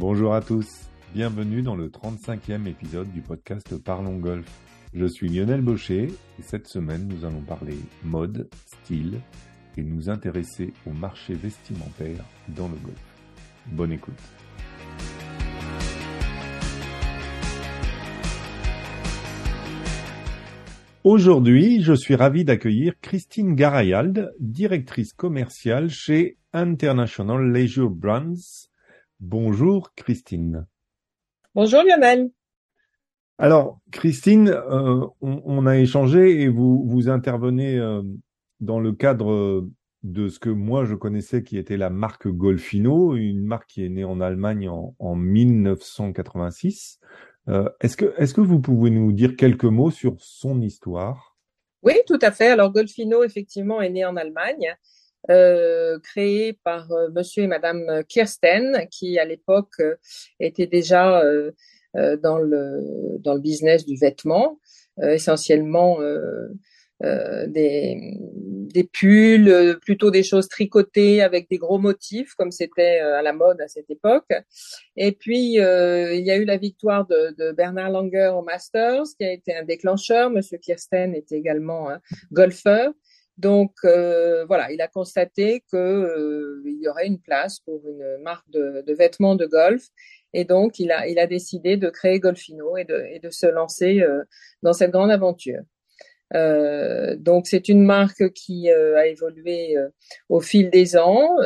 Bonjour à tous, bienvenue dans le 35e épisode du podcast Parlons Golf. Je suis Lionel Baucher et cette semaine nous allons parler mode, style et nous intéresser au marché vestimentaire dans le golf. Bonne écoute. Aujourd'hui, je suis ravi d'accueillir Christine Garayald, directrice commerciale chez International Leisure Brands. Bonjour Christine. Bonjour Lionel. Alors Christine, euh, on, a échangé et vous, vous intervenez euh, dans le cadre de ce que moi je connaissais qui était la marque Golfino, une marque qui est née en Allemagne en, en 1986. Euh, est-ce que, est-ce que vous pouvez nous dire quelques mots sur son histoire? Oui, tout à fait. Alors Golfino, effectivement, est né en Allemagne, euh, créé par euh, Monsieur et Madame Kirsten, qui à l'époque euh, étaient déjà dans le dans le business du vêtement, essentiellement euh, des, des pulls, euh, plutôt des choses tricotées avec des gros motifs, comme c'était euh, à la mode à cette époque. Et puis, il y a eu la victoire de, de, Bernard Langer au Masters, qui a été un déclencheur. Monsieur Kirsten était également un golfeur. Donc voilà, il a constaté que il y aurait une place pour une marque de, vêtements de golf, et donc il a décidé de créer Golfino et de, se lancer dans cette grande aventure. Euh, donc c'est une marque qui euh, a évolué euh, au fil des ans.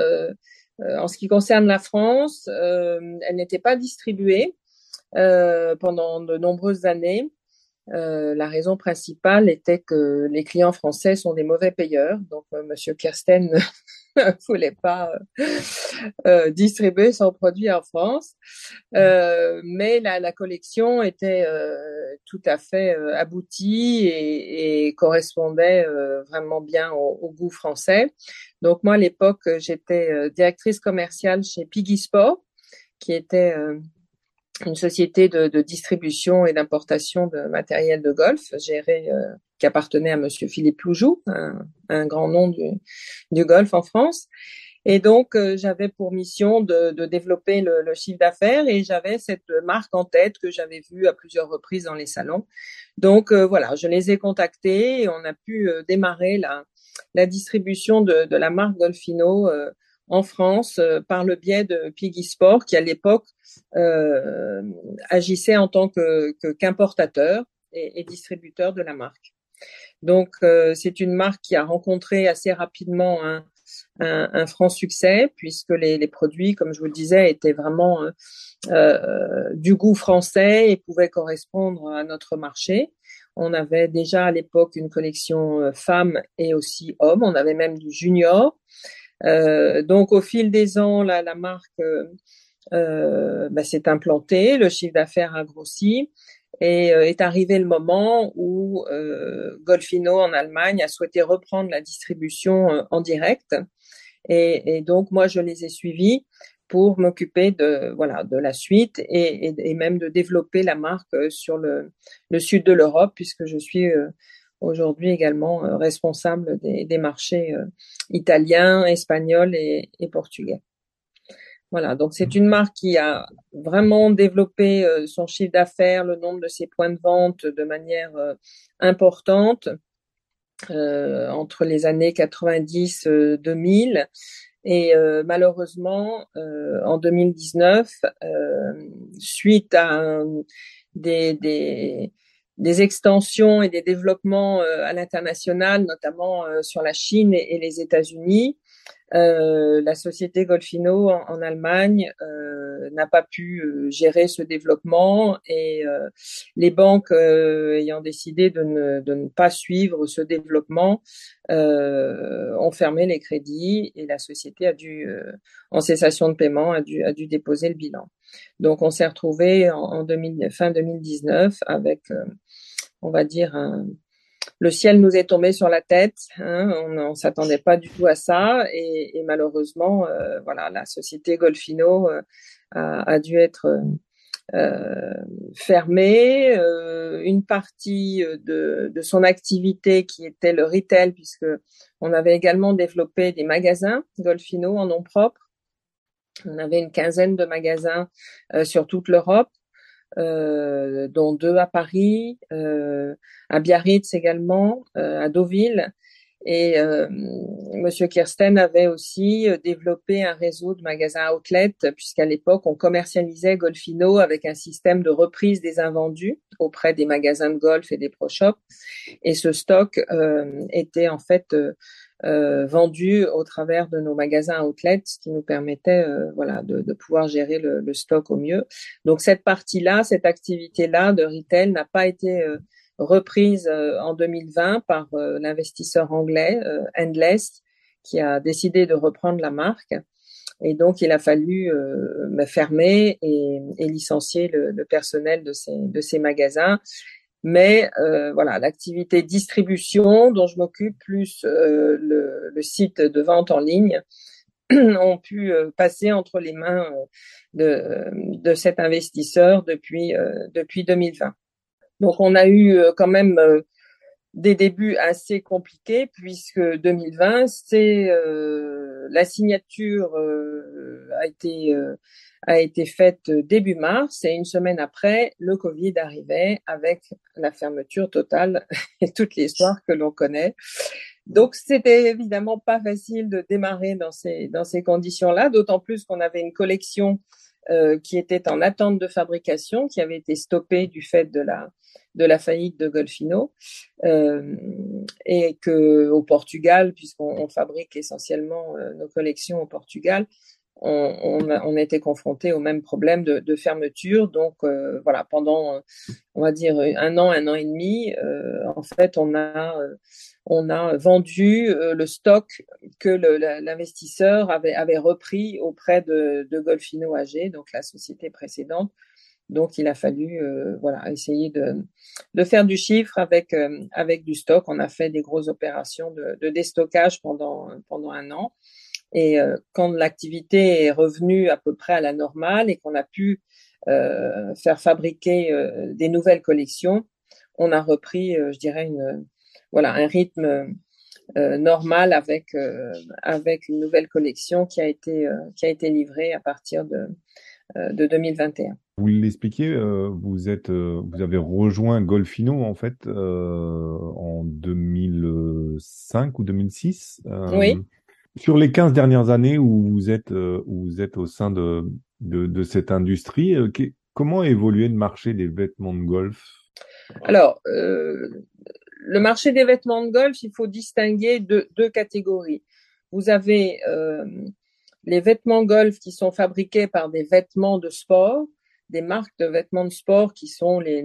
en ce qui concerne la France, elle n'était pas distribuée pendant de nombreuses années. Euh, la raison principale était que les clients français sont des mauvais payeurs. Donc, euh, Monsieur Kirsten ne voulait pas euh, distribuer son produit en France. mais la, la, collection était tout à fait aboutie et, et correspondait vraiment bien au, au, goût français. Donc, moi, à l'époque, j'étais directrice commerciale chez Piggy Sport, qui était une société de, de distribution et d'importation de matériel de golf gérée euh, qui appartenait à Monsieur Philippe Loujou, un, un grand nom du, du, golf en France. Et donc euh, j'avais pour mission de, de développer le, le chiffre d'affaires et j'avais cette marque en tête que j'avais vue à plusieurs reprises dans les salons. Donc euh, voilà, je les ai contactés et on a pu démarrer la, la distribution de, de la marque Golfino en France euh, par le biais de Piggy Sport, qui à l'époque euh, agissait en tant que qu'importateur et, et, distributeur de la marque. Donc euh, c'est une marque qui a rencontré assez rapidement un, un, un franc succès puisque les, les, produits, comme je vous le disais, étaient vraiment euh, du goût français et pouvaient correspondre à notre marché. On avait déjà à l'époque une collection femmes et aussi hommes. On avait même du junior. Euh, donc au fil des ans, la, marque euh, euh bah, s'est implantée, le chiffre d'affaires a grossi et est arrivé le moment où Golfino en Allemagne a souhaité reprendre la distribution en direct. Et, donc moi je les ai suivis pour m'occuper de voilà de la suite et, même de développer la marque sur le sud de l'Europe puisque je suis aujourd'hui également euh, responsable des, marchés euh, italiens, espagnols et, portugais. Voilà, donc c'est une marque qui a vraiment développé euh, son chiffre d'affaires, le nombre de ses points de vente de manière importante entre les années 90-2000 et malheureusement en 2019, suite à des, des extensions et des développements euh, à l'international, notamment euh, sur la Chine et, les États-Unis. Euh, la société Golfino en, Allemagne euh, n'a pas pu gérer ce développement et les banques ayant décidé de ne, de ne, pas suivre ce développement ont fermé les crédits et la société a dû, en cessation de paiement, a dû, a dû déposer le bilan. Donc on s'est retrouvé en, en 2000, fin 2019 avec on va dire, le ciel nous est tombé sur la tête. Hein, on ne s'attendait pas du tout à ça et, malheureusement, euh, voilà, la société Golfino euh, a, dû être euh, fermée. une partie de, de, son activité qui était le retail, puisque on avait également développé des magasins Golfino en nom propre On avait une quinzaine de magasins sur toute l'Europe. Dont deux à Paris, à Biarritz également, à Deauville, et euh, Monsieur Kirsten avait aussi euh, développé un réseau de magasins outlet, puisqu'à l'époque, on commercialisait Golfino avec un système de reprise des invendus auprès des magasins de golf et des pro shops. Et ce stock euh, était en fait euh, euh, vendu au travers de nos magasins outlet, ce qui nous permettait voilà, de, de, pouvoir gérer le, le, stock au mieux. Donc cette partie-là, cette activité-là de retail n'a pas été reprise euh, en 2020 par euh, l'investisseur anglais euh, Endless qui a décidé de reprendre la marque. Et donc, il a fallu me fermer et, et licencier le, le, personnel de ces, de ces magasins. Mais euh, voilà, l'activité distribution dont je m'occupe, plus euh, le, le, site de vente en ligne, ont pu passer entre les mains de, de cet investisseur depuis, depuis 2020. Donc on a eu euh, quand même euh, des débuts assez compliqués puisque 2020 c'est euh, la signature a été a été faite début mars et une semaine après le Covid arrivait avec la fermeture totale et toute l'histoire que l'on connaît. Donc c'était évidemment pas facile de démarrer dans ces dans ces conditions-là, d'autant plus qu'on avait une collection euh, qui était en attente de fabrication, qui avait été stoppée du fait de la de la faillite de Golfino, euh, et que au Portugal, puisqu'on fabrique essentiellement euh, nos collections au Portugal, on, on, on était confronté au même problème de, de fermeture. Donc euh, voilà, pendant on va dire un an, un an et demi, euh, en fait, on a on a vendu euh, le stock que l'investisseur avait, avait repris auprès de, de Golfino AG, donc la société précédente. Donc, il a fallu euh, voilà essayer de, faire du chiffre avec euh, avec du stock. On a fait des grosses opérations de, déstockage pendant pendant un an. Et quand l'activité est revenue à peu près à la normale et qu'on a pu faire fabriquer des nouvelles collections, on a repris, je dirais, voilà un rythme euh, normal avec euh, avec une nouvelle collection qui a été euh, qui a été livrée à partir de de 2021. Vous l'expliquez, vous êtes, vous avez rejoint Golfino en fait en 2005 ou 2006. oui. Sur les 15 dernières années où vous êtes, où vous êtes au sein de, de, de cette industrie, comment a évolué le marché des vêtements de golf? Alors, le marché des vêtements de golf, il faut distinguer deux, deux catégories. Vous avez euh, les vêtements golf qui sont fabriqués par des vêtements de sport, des marques de vêtements de sport qui sont les,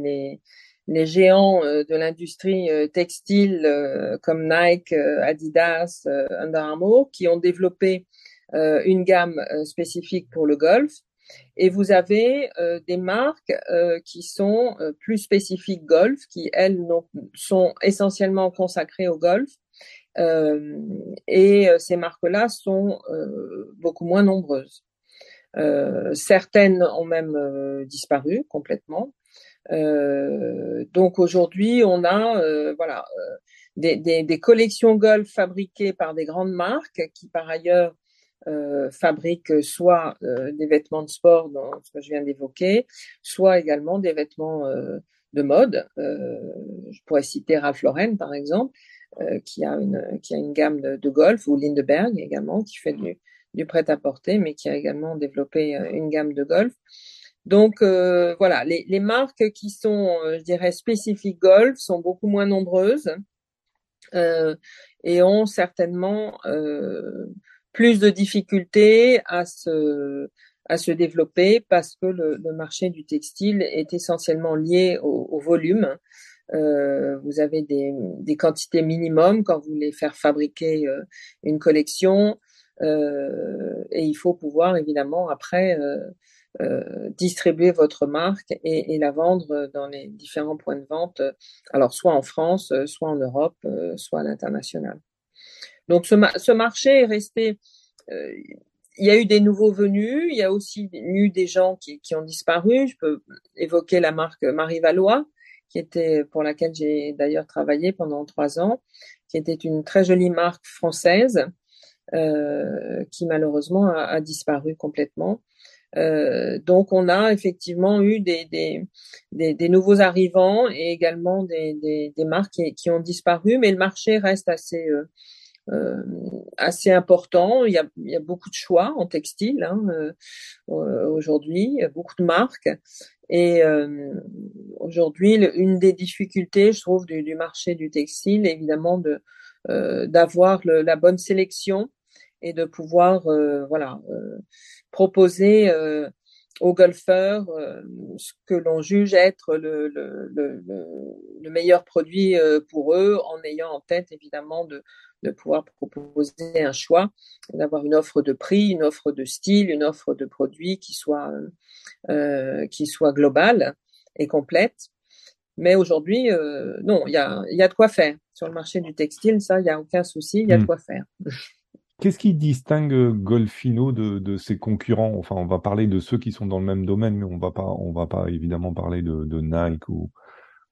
les, géants euh, de l'industrie euh, textile comme Nike, Adidas, Under Armour, qui ont développé une gamme spécifique pour le golf. Et vous avez euh, des marques euh, qui sont euh, plus spécifiques golf, qui elles sont essentiellement consacrées au golf. et ces marques-là sont beaucoup moins nombreuses. Certaines ont même disparu complètement. donc aujourd'hui, on a voilà des, des, des, collections golf fabriquées par des grandes marques qui par ailleurs euh, fabriquent soit euh, des vêtements de sport, dans ce que je viens d'évoquer, soit également des vêtements euh, de mode. Euh, je pourrais citer Ralph Lauren, par exemple, qui, a une, qui a une gamme de, de, golf, ou Lindeberg également, qui fait du, du prêt-à-porter, mais qui a également développé une gamme de golf. Donc voilà, les, les, marques qui sont, je dirais, spécifiques golf sont beaucoup moins nombreuses et ont certainement plus de difficultés à se, à se développer parce que le, le marché du textile est essentiellement lié au, au volume. Euh, vous avez des, des, quantités minimum quand vous voulez faire fabriquer euh, une collection euh, et il faut pouvoir évidemment après euh, euh, distribuer votre marque et, et, la vendre dans les différents points de vente, alors soit en France, soit en Europe, soit à l'international. Donc ce, ce marché est resté. Euh, il y a eu des nouveaux venus, il y a aussi eu des gens qui, qui ont disparu. Je peux évoquer la marque Marie Valois, qui était pour laquelle j'ai d'ailleurs travaillé pendant trois ans, qui était une très jolie marque française qui malheureusement a, disparu complètement. donc on a effectivement eu des, des, des, nouveaux arrivants et également des, des, marques qui, qui, ont disparu, mais le marché reste assez euh, assez important. Il y, a, il y, a, beaucoup de choix en textile hein, euh, aujourd'hui, il y a beaucoup de marques. Et euh, aujourd'hui, une des difficultés, je trouve, du, du marché du textile, évidemment, de d'avoir la bonne sélection et de pouvoir, voilà, proposer aux golfeurs ce que l'on juge être le, le, le, le, meilleur produit pour eux, en ayant en tête évidemment de, de pouvoir proposer un choix, d'avoir une offre de prix, une offre de style, une offre de produits qui soit euh, qui soit globale et complète. Mais aujourd'hui, euh, non, il y a, y a de quoi faire sur le marché du textile. Ça, il y a aucun souci, il y a de hmm. quoi faire. Qu'est-ce qui distingue Golfino de, de, ses concurrents? Enfin, on va parler de ceux qui sont dans le même domaine, mais on va pas, on va pas évidemment parler de, de Nike ou,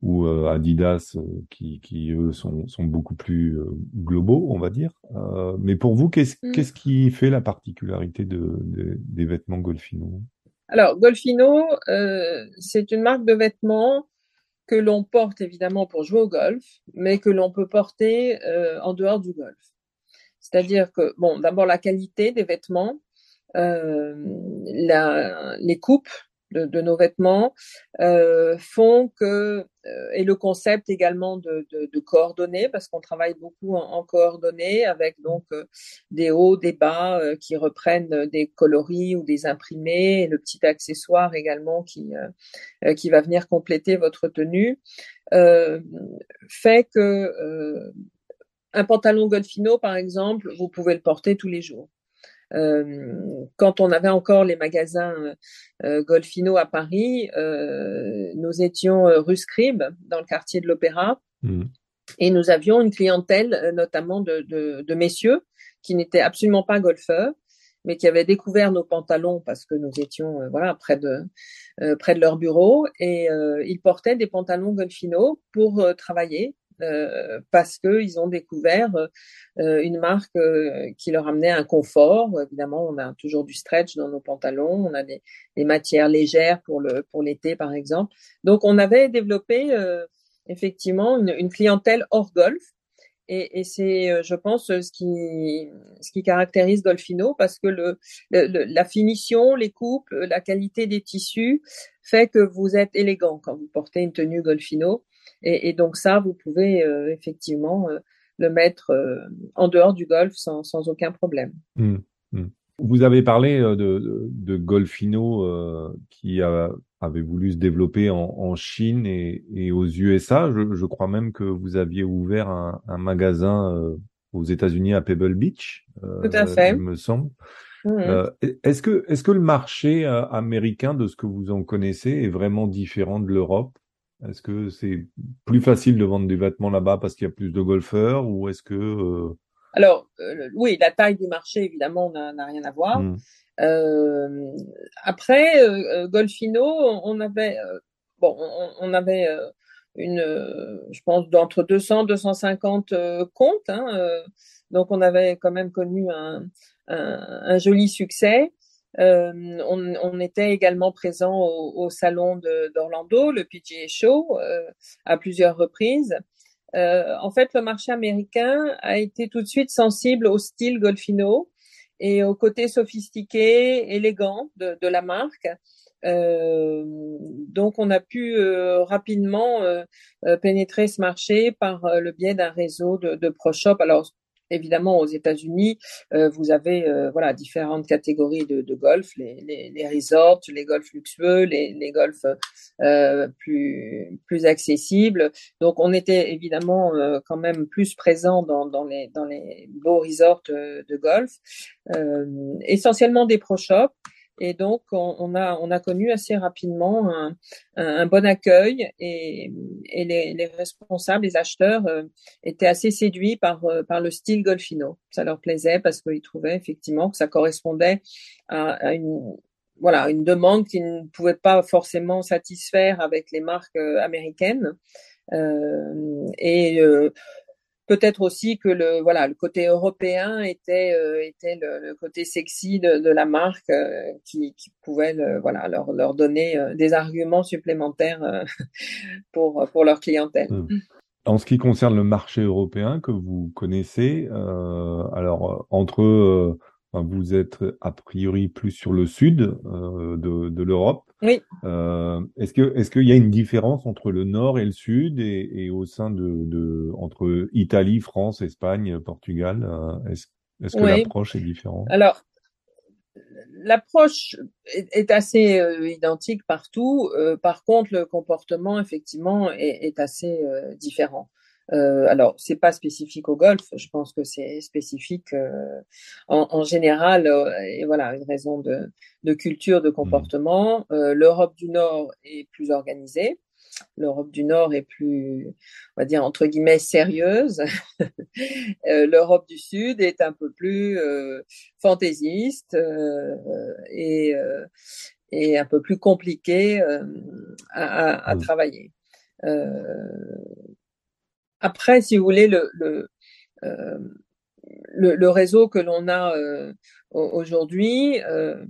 ou euh, Adidas euh, qui, qui eux sont, sont beaucoup plus euh, globaux, on va dire. mais pour vous, qu'est-ce mm. qu'est-ce qui fait la particularité de, des vêtements Golfino? Alors Golfino, c'est une marque de vêtements que l'on porte évidemment pour jouer au golf, mais que l'on peut porter en dehors du golf. C'est-à-dire que bon, d'abord la qualité des vêtements, la, les coupes de, nos vêtements euh, font que euh, et le concept également de, coordonnées parce qu'on travaille beaucoup en, coordonnées avec donc euh, des hauts, des bas qui reprennent des coloris ou des imprimés et le petit accessoire également qui qui va venir compléter votre tenue fait que un pantalon Golfino par exemple vous pouvez le porter tous les jours. Euh, quand on avait encore les magasins euh, Golfino à Paris, euh, nous étions rue Scribe, dans le quartier de l'Opéra, mmh. et nous avions une clientèle notamment de, de, de messieurs qui n'étaient absolument pas golfeurs, mais qui avaient découvert nos pantalons parce que nous étions voilà près de près de leur bureau. Et ils portaient des pantalons Golfino pour travailler euh, parce qu'ils ont découvert euh, une marque euh, qui leur amenait un confort. Évidemment, on a toujours du stretch dans nos pantalons, on a des, des matières légères pour le pour l'été par exemple. Donc, on avait développé effectivement une, une, clientèle hors golf. Et, et c'est, je pense, ce qui, ce qui caractérise Golfino, parce que le, le, la finition, les coupes, la qualité des tissus fait que vous êtes élégant quand vous portez une tenue Golfino. Et, et, donc ça, vous pouvez euh, effectivement euh, le mettre euh, en dehors du golf sans, sans aucun problème. Mmh, mmh. Vous avez parlé de, de, de Golfino qui a, avait voulu se développer en, en Chine et, et, aux USA. Je, je, crois même que vous aviez ouvert un, un magasin aux États-Unis à Pebble Beach. Tout à fait. Il me semble. Mmh. est-ce que est-ce que le marché américain de ce que vous en connaissez est vraiment différent de l'Europe? Est-ce que c'est plus facile de vendre du vêtement là-bas parce qu'il y a plus de golfeurs ou est-ce que euh, Alors euh, oui, la taille du marché évidemment n'a rien à voir. Mmh. Euh, après Golfino, on avait bon, on, avait une, je pense d'entre 200 250 comptes, hein, donc on avait quand même connu un, un, un joli succès. Euh, on, on, était également présent au, au salon d'Orlando, le PGA Show, euh, à plusieurs reprises. Euh, en fait, le marché américain a été tout de suite sensible au style Golfino et au côté sophistiqué, élégant de, de la marque. Euh, donc, on a pu euh, rapidement euh, pénétrer ce marché par le biais d'un réseau de, de pro shop. Alors, évidemment, aux États-Unis, euh, vous avez euh, voilà différentes catégories de, de golf, les, les, les, resorts, les golfs luxueux, les, les golfs euh, plus plus accessibles. Donc, on était évidemment euh, quand même plus présent dans, dans les dans les beaux resorts de golf, essentiellement des pro shops. Et donc, on, a, on a connu assez rapidement un, un, bon accueil et, et les, les, responsables, les acheteurs euh, étaient assez séduits par, euh, par le style Golfino. Ça leur plaisait parce qu'ils trouvaient effectivement que ça correspondait à, à une, voilà, une demande qui ne pouvait pas forcément satisfaire avec les marques euh, américaines. Euh, et peut-être aussi que le voilà le côté européen était euh, était le, côté sexy de, la marque euh, qui, pouvait voilà leur leur donner euh, des arguments supplémentaires pour pour leur clientèle. Hmm. En ce qui concerne le marché européen que vous connaissez, alors entre vous êtes a priori plus sur le sud de, de l'Europe. Oui. Euh, est-ce que est-ce qu'il y a une différence entre le nord et le sud et, et au sein de, de, entre Italie, France, Espagne, Portugal euh, Est-ce est-ce que l'approche est différente? Alors l'approche est, est, assez euh, identique partout. Euh, par contre, le comportement effectivement est, est assez différent. Euh, alors, c'est pas spécifique au golf. Je pense que c'est spécifique euh, en, en, général. Euh, et voilà, une raison de, de culture, de comportement. Mmh. Euh, L'Europe du Nord est plus organisée. L'Europe du Nord est plus, on va dire entre guillemets, sérieuse. L'Europe du Sud est un peu plus fantaisiste et, et un peu plus compliquée à, à, à mmh. travailler. Euh, après, si vous voulez, le, le, euh, le, le réseau que l'on a euh, aujourd'hui euh,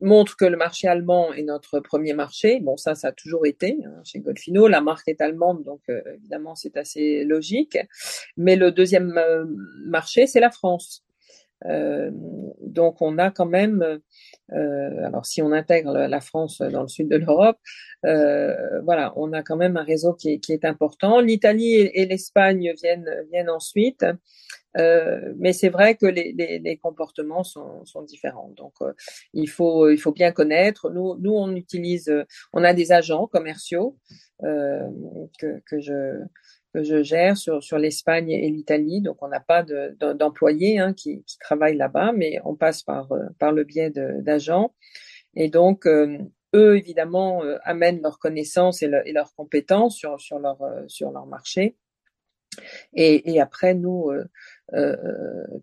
montre que le marché allemand est notre premier marché. Bon, ça, ça a toujours été hein, chez Golfino. La marque est allemande, donc euh, évidemment, c'est assez logique. Mais le deuxième euh, marché, c'est la France. Euh, donc on a quand même, euh, alors si on intègre la France dans le sud de l'Europe, euh, voilà, on a quand même un réseau qui est, qui est important. L'Italie et, l'Espagne viennent viennent ensuite, euh, mais c'est vrai que les, les, les comportements sont, sont, différents. Donc il faut il faut bien connaître. Nous nous on utilise, on a des agents commerciaux que que je que je gère sur, sur l'Espagne et l'Italie. Donc, on n'a pas d'employés hein, qui, qui, travaillent là-bas, mais on passe par, euh, par le biais d'agents. Et donc, euh, eux, évidemment, euh, amènent leurs connaissances et, et, leurs compétences sur, sur, leur, sur leur marché. Et, et après, nous,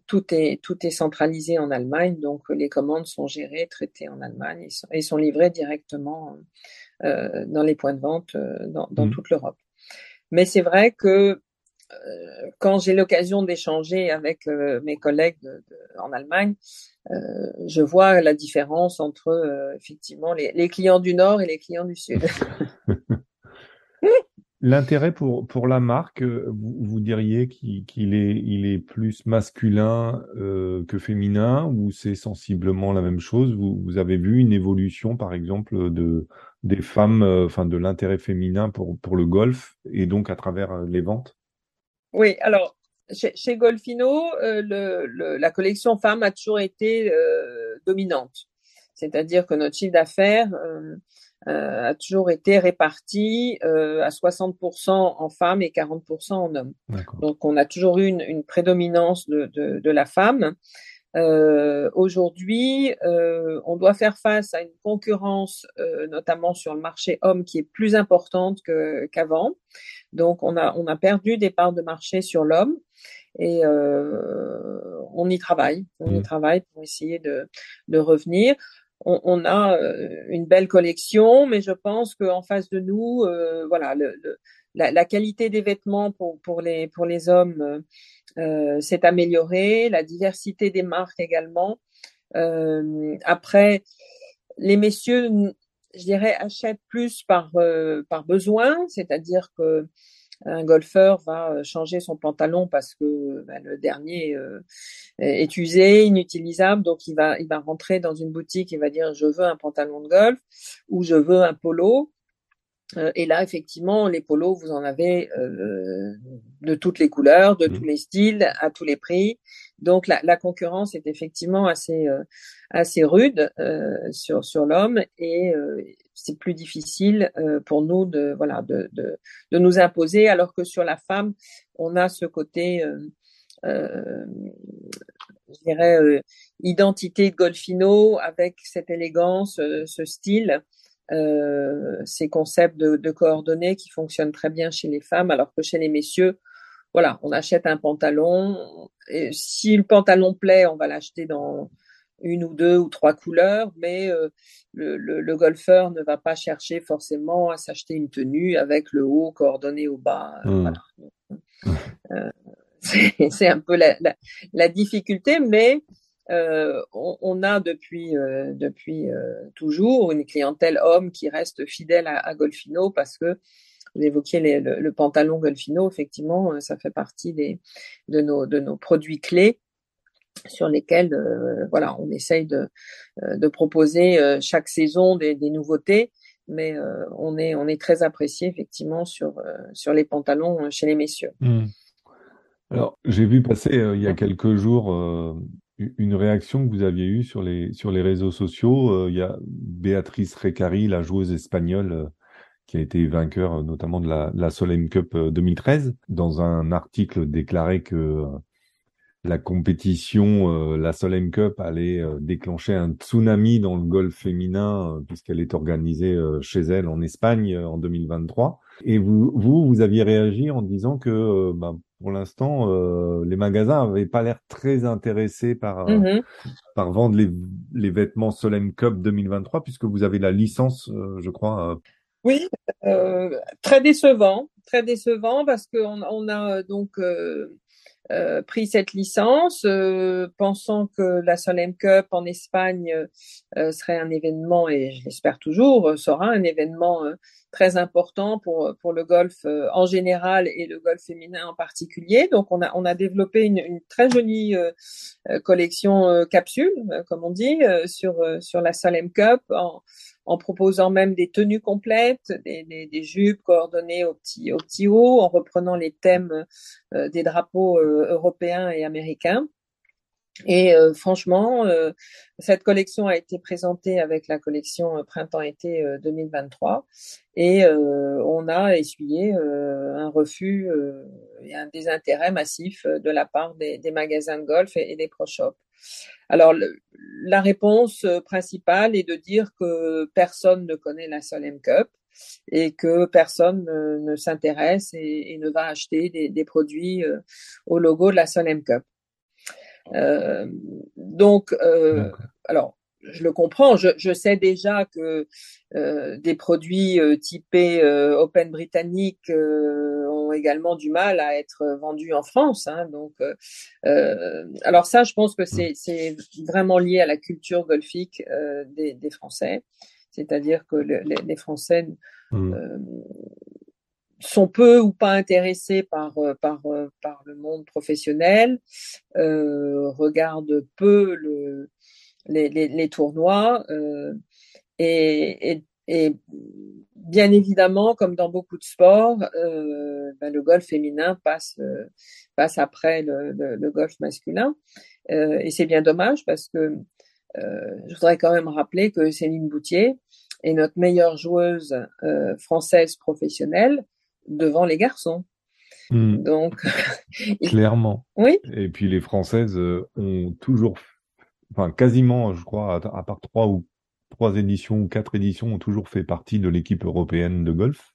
tout, est, tout est centralisé en Allemagne. Donc, les commandes sont gérées, traitées en Allemagne et sont, et sont livrées directement dans les points de vente dans, dans mmh. toute l'Europe. Mais c'est vrai que euh, quand j'ai l'occasion d'échanger avec euh, mes collègues en Allemagne, euh, je vois la différence entre effectivement les, les, clients du Nord et les clients du Sud. L'intérêt pour, pour la marque, euh, vous, diriez qu'il est, il est plus masculin euh, que féminin ou c'est sensiblement la même chose? Vous, avez vu une évolution, par exemple, de, des femmes, euh, de l'intérêt féminin pour, pour le golf et donc à travers les ventes? Oui, alors chez, Golfino, la collection femmes a toujours été dominante. C'est-à-dire que notre chiffre d'affaires a toujours été réparti à 60% en femmes et 40% en hommes. Donc on a toujours eu une, une prédominance de, de, de la femme. Euh, Aujourd'hui, euh, on doit faire face à une concurrence, euh, notamment sur le marché homme, qui est plus importante qu'avant. Donc, on a, on a perdu des parts de marché sur l'homme et euh, on y travaille. On y mmh. travaille pour essayer de, de revenir. On, a euh, une belle collection, mais je pense qu'en face de nous, euh, voilà, la, qualité des vêtements pour, pour, les, pour les hommes euh, s'est améliorée, la diversité des marques également. Après, les messieurs, je dirais, achètent plus par, par besoin, c'est-à-dire que un golfeur va changer son pantalon parce que ben, le dernier euh, est usé, inutilisable, donc il va il va rentrer dans une boutique, il va dire je veux un pantalon de golf ou je veux un polo. Euh, et là, effectivement, les polos, vous en avez euh, de toutes les couleurs, de mmh. tous les styles, à tous les prix. Donc, la, concurrence est effectivement assez euh, assez rude euh, sur sur l'homme et euh, c'est plus difficile pour nous de voilà de, de, de nous imposer, alors que sur la femme, on a ce côté je dirais identité de Golfino avec cette élégance, ce style ces concepts de, coordonnées qui fonctionnent très bien chez les femmes, alors que chez les messieurs, voilà, on achète un pantalon. Et si le pantalon plaît, on va l'acheter dans une ou deux ou trois couleurs, mais euh, le, le, le, golfeur ne va pas chercher forcément à s'acheter une tenue avec le haut coordonné au bas. Mmh. Voilà. Euh, c'est un peu la, la, la difficulté, mais euh, on, on, a depuis euh, depuis euh, toujours une clientèle homme qui reste fidèle à, à Golfino parce que vous évoquiez le, pantalon Golfino, effectivement, euh, ça fait partie des de nos produits clés sur lesquels euh, voilà on essaye de de proposer chaque saison des, nouveautés mais on est on est très apprécié effectivement sur sur les pantalons chez les messieurs. Mmh. Alors, j'ai vu passer euh, il y a quelques jours euh, une réaction que vous aviez eue sur les, sur les réseaux sociaux. Euh, il y a Béatrice Recari, la joueuse espagnole, qui a été vainqueur notamment de la, la Solheim Cup 2013, dans un article déclaré que la compétition, la Solheim Cup, allait déclencher un tsunami dans le golf féminin puisqu'elle est organisée chez elle en Espagne en 2023. Et vous, vous, vous aviez réagi en disant que bah, pour l'instant, euh, les magasins n'avaient pas l'air très intéressés par, mmh par vendre les, les vêtements Solemn Cup 2023, puisque vous avez la licence, euh, je crois. Euh. Oui, très décevant, très décevant, parce qu'on on a donc euh, pris cette licence, euh, pensant que la Solheim Cup en Espagne euh, serait un événement, et je l'espère toujours, sera un événement très important pour, pour le golf en général et le golf féminin en particulier. Donc on a, on a développé une, très jolie collection capsule, comme on dit, sur, sur la Solheim Cup en proposant même des tenues complètes, des, des, jupes coordonnées au petit, au haut, en reprenant les thèmes euh, des drapeaux euh, européens et américains. Et euh, franchement, euh, cette collection a été présentée avec la collection printemps-été 2023 et on a essuyé un refus et un désintérêt massif de la part des, magasins de golf et, et des pro shops. Alors, le, la réponse principale est de dire que personne ne connaît la Solheim Cup et que personne ne, ne s'intéresse et, et, ne va acheter des, des produits euh, au logo de la Solheim Cup. Euh, donc, euh, alors, je le comprends. Je, je sais déjà que euh, des produits euh, typés euh, Open britannique ont également du mal à être vendus en France. Hein, donc, alors ça, je pense que mmh. c'est vraiment lié à la culture golfique des, des, Français. C'est-à-dire que le, les, les, Français mmh. sont peu ou pas intéressés par par par le monde professionnel, regardent peu le les, les, les tournois. Euh, et, et, et, bien évidemment, comme dans beaucoup de sports, euh, ben, le golf féminin passe, euh, passe après le, le, le, golf masculin. Euh, et c'est bien dommage parce que euh, je voudrais quand même rappeler que Céline Boutier est notre meilleure joueuse euh, française professionnelle devant les garçons. Mmh. Donc, clairement. Oui. Et puis les Françaises ont toujours enfin quasiment, je crois, à, part trois ou trois éditions ou quatre éditions, ont toujours fait partie de l'équipe européenne de golf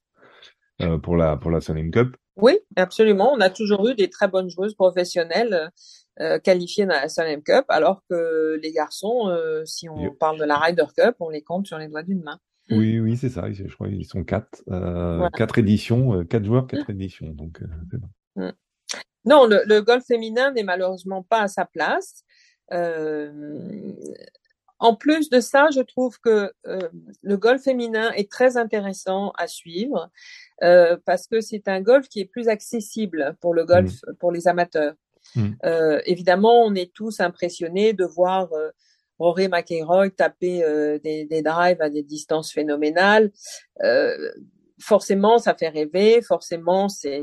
euh, pour la pour la Cup. Oui, absolument. On a toujours eu des très bonnes joueuses professionnelles euh, qualifiées dans la Salim Cup, alors que les garçons, euh, si on parle de la Ryder Cup, on les compte sur les doigts d'une main. Oui, oui, c'est ça. Je crois qu'ils sont quatre, voilà. quatre éditions, quatre joueurs, quatre mmh. éditions. Donc, c'est bon. Mmh. Non, le, le golf féminin n'est malheureusement pas à sa place. Euh, en plus de ça, je trouve que euh, le golf féminin est très intéressant à suivre euh, parce que c'est un golf qui est plus accessible pour le golf, mmh. pour les amateurs. Mmh. Euh, évidemment, on est tous impressionnés de voir Rory McIlroy taper des, des, drives à des distances phénoménales. forcément, ça fait rêver. Forcément, c'est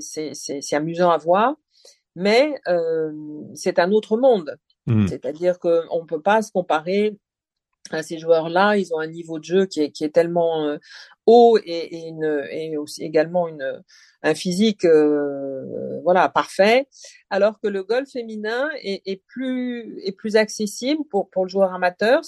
amusant à voir. Mais c'est un autre monde. Mmh. C'est-à-dire qu'on ne peut pas se comparer à ces joueurs-là. Ils ont un niveau de jeu qui est, tellement euh, haut et, et, aussi également une, un physique euh, voilà parfait. Alors que le golf féminin est, plus accessible pour pour le joueur amateur.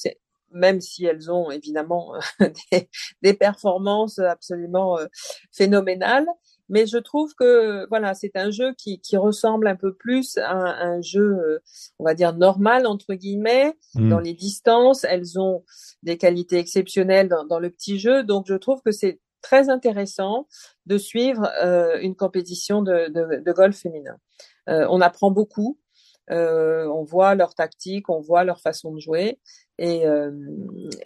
Même si elles ont évidemment des, des performances absolument euh, phénoménales, mais je trouve que voilà, c'est un jeu qui, qui, ressemble un peu plus à un, un jeu, euh, on va dire normal entre guillemets, mmh. dans les distances. Elles ont des qualités exceptionnelles dans, dans le petit jeu, donc je trouve que c'est très intéressant de suivre euh, une compétition de, de, de golf féminin. on apprend beaucoup. On voit leur tactique, on voit leur façon de jouer. Et,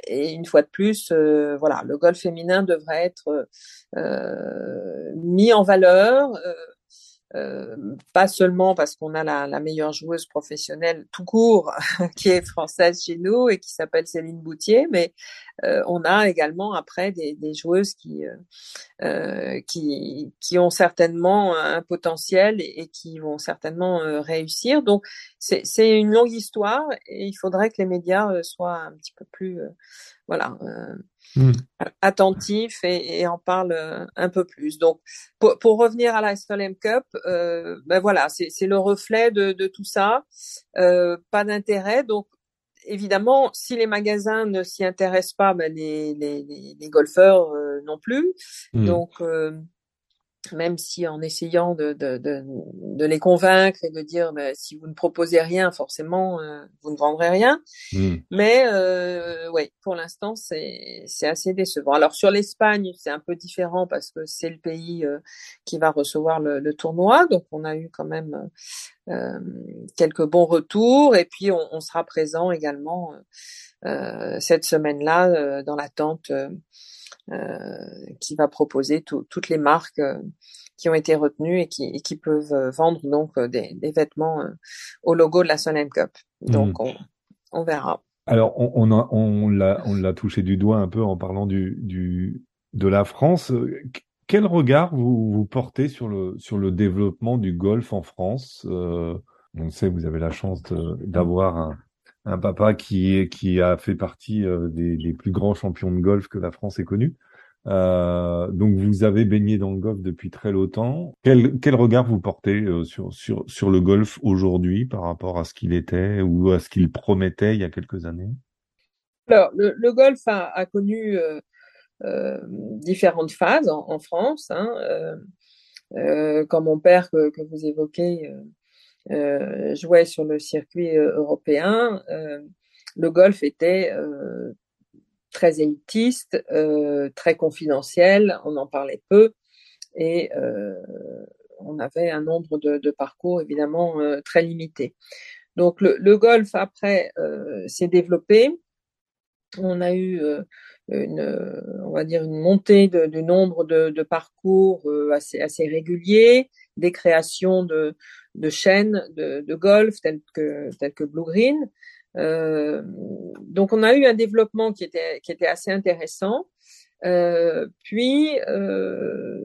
et une fois de plus, voilà, le golf féminin devrait être mis en valeur, euh, pas seulement parce qu'on a la, la, meilleure joueuse professionnelle tout court qui est française chez nous et qui s'appelle Céline Boutier, mais euh, on a également après des, des joueuses qui, euh, euh qui, qui ont certainement un potentiel et, qui vont certainement réussir. Donc c'est une longue histoire et il faudrait que les médias soient un petit peu plus voilà Hmm. attentif et, et, en parle euh, un peu plus. Donc, pour, pour revenir à la SLM Cup, euh, ben voilà, c'est le reflet de, de tout ça. Euh, pas d'intérêt. Donc, évidemment, si les magasins ne s'y intéressent pas, ben les, les, les, golfeurs euh, non plus. Hmm. Donc, euh, même si en essayant de, de, de, de, les convaincre et de dire ben, si vous ne proposez rien, forcément, euh, vous ne vendrez rien. Hmm. Mais euh, oui, pour l'instant, c'est assez décevant. Alors sur l'Espagne, c'est un peu différent parce que c'est le pays euh, qui va recevoir le, le, tournoi. Donc on a eu quand même euh, quelques bons retours et puis on, on sera présent également euh, cette semaine-là dans l'attente euh, qui va proposer toutes les marques euh, qui ont été retenues et qui, et qui peuvent euh, vendre donc des, des vêtements au logo de la Sonnen Cup. Donc hmm. on, on, verra. Alors on, on, a, on l'a on l'a touché du doigt un peu en parlant du, du de la France. Quel regard vous, vous portez sur le sur le développement du golf en France? Euh, On sait vous avez la chance d'avoir un, un papa qui, qui a fait partie euh, des, plus grands champions de golf que la France ait connu. Euh, donc vous avez baigné dans le golf depuis très longtemps. Quel, quel regard vous portez euh, sur, sur, sur le golf aujourd'hui par rapport à ce qu'il était ou à ce qu'il promettait il y a quelques années? Alors, le, le golf a, a connu euh, euh différentes phases en, en France. Hein, comme mon père que, que vous évoquez euh, jouait sur le circuit euh, européen, euh, le golf était très élitiste, très confidentiel, on en parlait peu et on avait un nombre de, parcours évidemment très limité. Donc le, golf après s'est développé. On a eu une, on va dire une montée de, du nombre de, de parcours assez, assez réguliers, des créations de, de chaînes de, de, golf telles que, telles que Blue Green. Euh, donc on a eu un développement qui était, qui était assez intéressant. Euh, puis euh,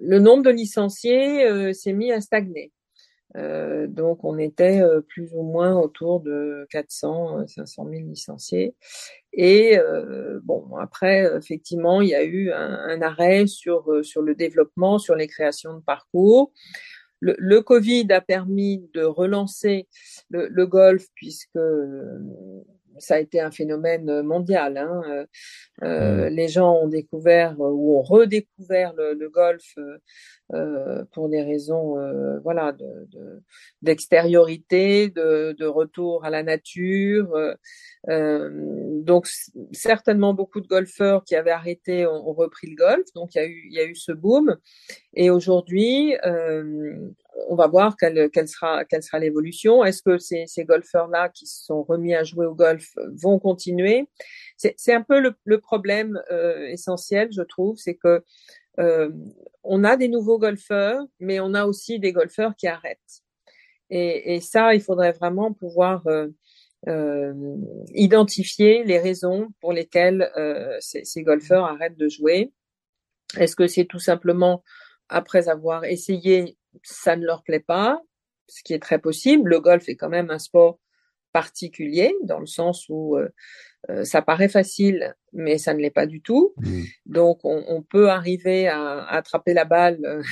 le nombre de licenciés s'est mis à stagner. Euh, donc on était euh, plus ou moins autour de 400, 500 000 licenciés. Et bon, après, effectivement, il y a eu un, arrêt sur, sur le développement, sur les créations de parcours le, le, Covid a permis de relancer le, le, golf puisque ça a été un phénomène mondial. Hein. Euh, euh, mm. Les gens ont découvert ou ont redécouvert le, le golf euh, pour des raisons, euh, voilà, d'extériorité, de, de, de, retour à la nature. Euh, donc certainement beaucoup de golfeurs qui avaient arrêté ont, ont, repris le golf. Donc il y a eu, il y a eu ce boom. Et aujourd'hui, on va voir quelle, quelle sera, quelle sera l'évolution. Est-ce que ces, ces golfeurs-là qui se sont remis à jouer au golf vont continuer? C'est un peu le, le problème euh, essentiel, je trouve, c'est que euh, on a des nouveaux golfeurs, mais on a aussi des golfeurs qui arrêtent. Et, et ça, il faudrait vraiment pouvoir euh, euh identifier les raisons pour lesquelles euh, ces, ces golfeurs arrêtent de jouer. Est-ce que c'est tout simplement après avoir essayé ça ne leur plaît pas, ce qui est très possible. Le golf est quand même un sport particulier dans le sens où euh, euh, ça paraît facile, mais ça ne l'est pas du tout. Mmh. Donc on, on, peut arriver à, à, attraper la balle euh,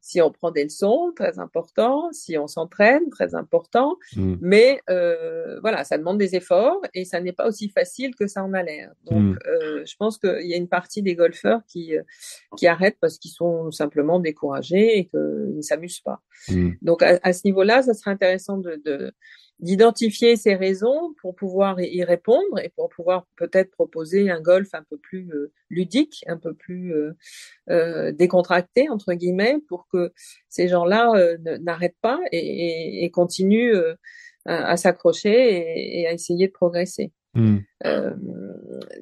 si on prend des leçons, très important, si on s'entraîne, très important, mm. mais euh, voilà, ça demande des efforts et ça n'est pas aussi facile que ça en a l'air. Donc, mm. euh, je pense qu'il y a une partie des golfeurs qui, euh, qui arrêtent parce qu'ils sont simplement découragés et qu'ils ne s'amusent pas. Mm. Donc, à, à ce niveau-là, ça serait intéressant de, de d'identifier ces raisons pour pouvoir y répondre et pour pouvoir peut-être proposer un golf un peu plus euh, ludique, un peu plus euh, euh, décontracté entre guillemets, pour que ces gens-là n'arrêtent pas et, et, continuent à, s'accrocher et, à essayer de progresser. Mmh.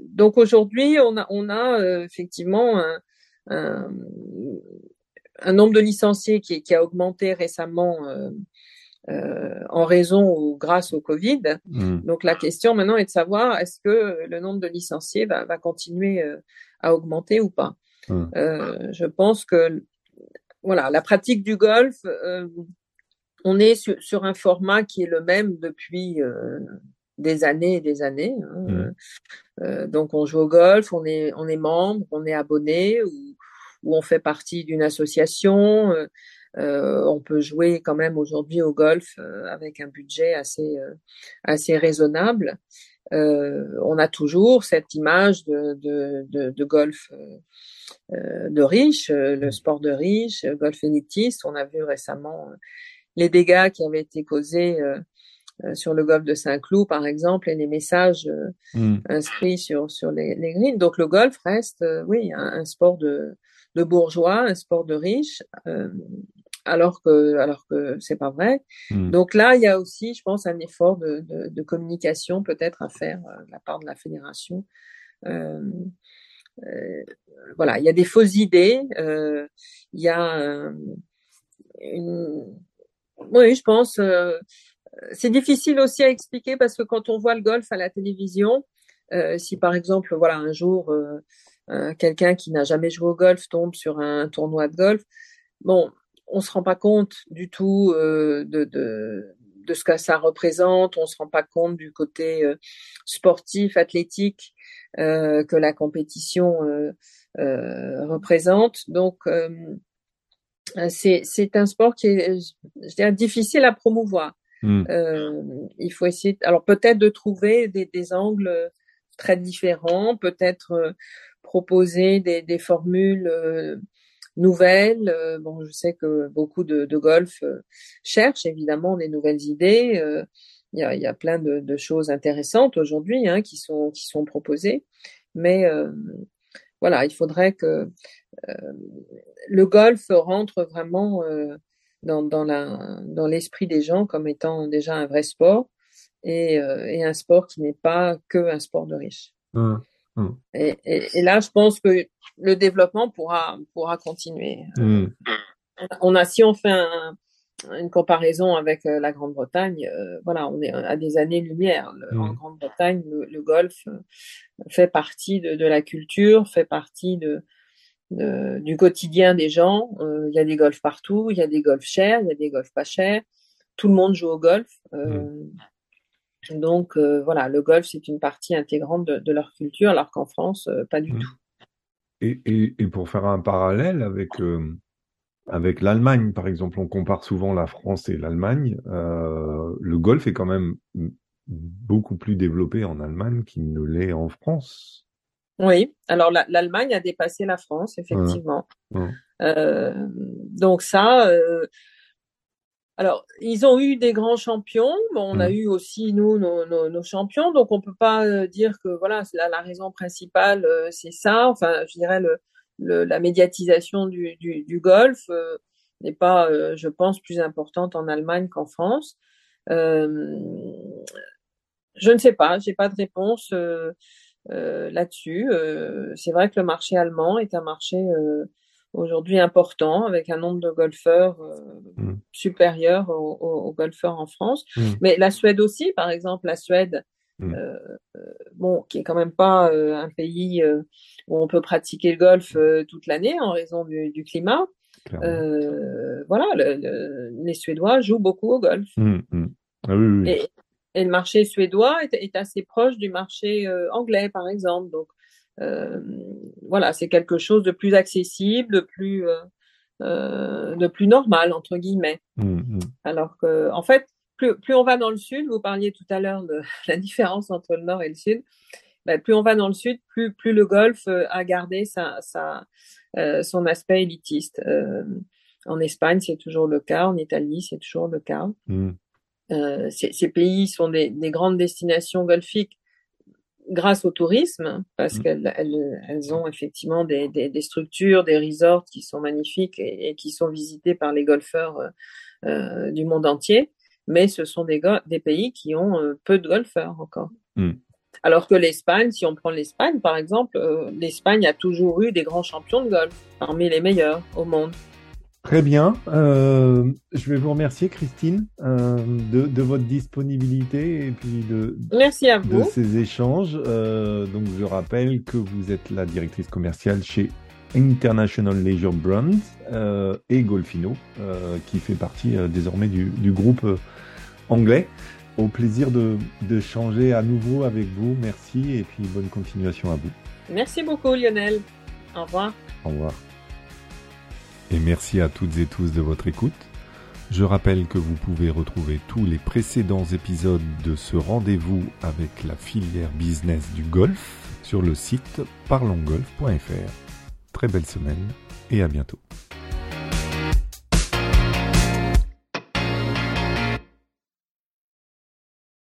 donc aujourd'hui, on a, on a effectivement un, un, un, nombre de licenciés qui, qui a augmenté récemment euh, en raison ou grâce au Covid. Hmm. Donc la question maintenant est de savoir est-ce que le nombre de licenciés va, va continuer euh, à augmenter ou pas? Hmm. Euh, je pense que voilà la pratique du golf, euh, on est sur, sur, un format qui est le même depuis des années et des années. Hein. Hmm. donc on joue au golf, on est on est membre, on est abonné ou, ou on fait partie d'une association. Euh, on peut jouer quand même aujourd'hui au golf euh, avec un budget assez euh, assez raisonnable. on a toujours cette image de, de, de, golf de riche, le sport de riche, golf élitiste. On a vu récemment les dégâts qui avaient été causés sur le golf de Saint-Cloud, par exemple, et les messages mmh. inscrits sur, sur les, les, greens. Donc le golf reste, oui, un, sport de, de bourgeois, un sport de riche, alors que alors que c'est pas vrai. Hmm. Donc là, il y a aussi, je pense, un effort de, de, de communication peut-être à faire euh, de la part de la fédération. Euh, euh, voilà, il y a des fausses idées. Euh, il y a euh, une... oui, je pense. c'est difficile aussi à expliquer parce que quand on voit le golf à la télévision, si par exemple, voilà, un jour quelqu'un qui n'a jamais joué au golf tombe sur un tournoi de golf, bon, on se rend pas compte du tout euh, de, de, de, ce que ça représente, on se rend pas compte du côté euh, sportif, athlétique euh, que la compétition représente. Donc c'est un sport qui est je dirais, difficile à promouvoir. Hmm. il faut essayer, alors peut-être de trouver des, des, angles très différents, peut-être proposer des, des formules nouvelles. Euh, bon, je sais que beaucoup de, de golf euh, cherchent évidemment des nouvelles idées. Euh, il y, a, y a, plein de, choses intéressantes aujourd'hui hein, qui sont qui sont proposées, mais voilà, il faudrait que le golf rentre vraiment dans, dans la dans l'esprit des gens comme étant déjà un vrai sport et, et un sport qui n'est pas que un sport de riches. Mmh. Mmh. Et, et, et, là, je pense que le développement pourra pourra continuer. Mmh. On a, si on fait un, une comparaison avec euh, la Grande-Bretagne, euh, voilà, on est à des années-lumière. Mmh. En Grande-Bretagne, le, golf euh, fait partie de, de, la culture, fait partie de, de du quotidien des gens. Il y a des golfs partout, il y a des golfs chers, il y a des golfs pas chers. Tout le monde joue au golf. Donc euh, voilà, le golf, c'est une partie intégrante de, leur culture, alors qu'en France, euh, pas du mmh. tout. Et, et, et, pour faire un parallèle avec, euh, avec l'Allemagne, par exemple, on compare souvent la France et l'Allemagne, le golf est quand même beaucoup plus développé en Allemagne qu'il ne l'est en France. Oui, alors l'Allemagne a dépassé la France, effectivement. donc ça, alors, ils ont eu des grands champions. on a mmh. eu aussi nous nos, nos, nos, champions, donc on peut pas euh, dire que voilà, la, la raison principale euh, c'est ça. Enfin, je dirais le, le la médiatisation du, du, du golf euh, n'est pas, je pense, plus importante en Allemagne qu'en France. je ne sais pas, j'ai pas de réponse là-dessus. c'est vrai que le marché allemand est un marché aujourd'hui important, avec un nombre de golfeurs euh, mm. supérieur aux, golfeurs en France. Mm. Mais la Suède aussi, par exemple, la Suède, mm. euh, euh, bon, qui est quand même pas un pays où on peut pratiquer le golf toute l'année en raison du, climat. voilà, les Suédois jouent beaucoup au golf. Ah et, le marché suédois est, est, assez proche du marché anglais, par exemple. Donc, voilà, c'est quelque chose de plus accessible, de plus euh, euh, de plus normal entre guillemets. Mmh, mmh. Alors que, en fait, plus, plus on va dans le sud, vous parliez tout à l'heure de la différence entre le nord et le sud. Ben, plus on va dans le sud, plus, plus le golf a gardé sa, sa, son aspect élitiste. en Espagne, c'est toujours le cas. En Italie, c'est toujours le cas. Mmh. ces, pays sont des, grandes destinations golfiques grâce au tourisme, parce mmh. qu'elles elles, ont effectivement des, des, structures, des resorts qui sont magnifiques et, qui sont visités par les golfeurs du monde entier. Mais ce sont des, des pays qui ont peu de golfeurs encore. Mmh. Alors que l'Espagne, si on prend l'Espagne par exemple, euh, l'Espagne a toujours eu des grands champions de golf, parmi les meilleurs au monde. Très bien. Euh, je vais vous remercier, Christine, euh, de, votre disponibilité et puis de, Merci à de ces échanges. donc, je rappelle que vous êtes la directrice commerciale chez International Leisure Brands et Golfino, qui fait partie désormais du, du groupe anglais. Au plaisir de, de changer à nouveau avec vous. Merci et puis bonne continuation à vous. Merci beaucoup Lionel. Au revoir. Au revoir. Et merci à toutes et tous de votre écoute. Je rappelle que vous pouvez retrouver tous les précédents épisodes de ce rendez-vous avec la filière business du golf sur le site parlongolf.fr. Très belle semaine et à bientôt.